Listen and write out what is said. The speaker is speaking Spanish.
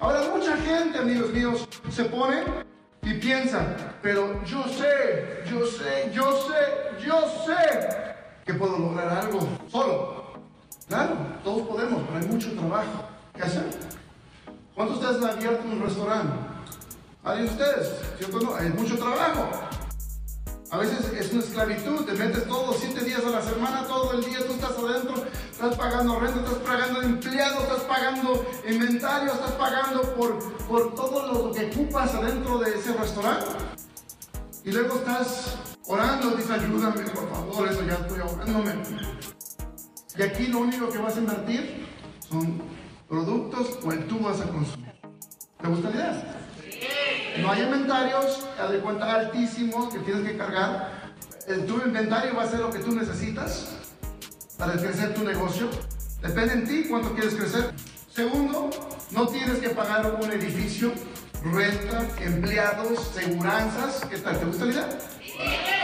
Ahora mucha gente, amigos míos, se pone y piensa, pero yo sé, yo sé, yo sé, yo sé que puedo lograr algo solo. Claro, todos podemos, pero hay mucho trabajo que hacer. ¿Cuántos de ustedes han abierto un restaurante? ¿Alguien de ustedes? ¿Cierto no? Hay mucho trabajo. A veces es una esclavitud, te metes todos siete días a la semana, todo el día tú estás adentro, estás pagando renta, estás pagando estás pagando inventario, estás pagando por, por todo lo que ocupas adentro de ese restaurante. Y luego estás orando, dices ayúdame, por favor, eso ya estoy ahogándome. Y aquí lo único que vas a invertir son productos o el tú vas a consumir. ¿Te gusta la idea? No hay inventarios, de cuenta altísimos que tienes que cargar. El, tu inventario va a ser lo que tú necesitas para crecer tu negocio. Depende en ti cuánto quieres crecer. Segundo, no tienes que pagar un edificio, renta, empleados, seguranzas. ¿Qué tal? ¿Te gusta la idea?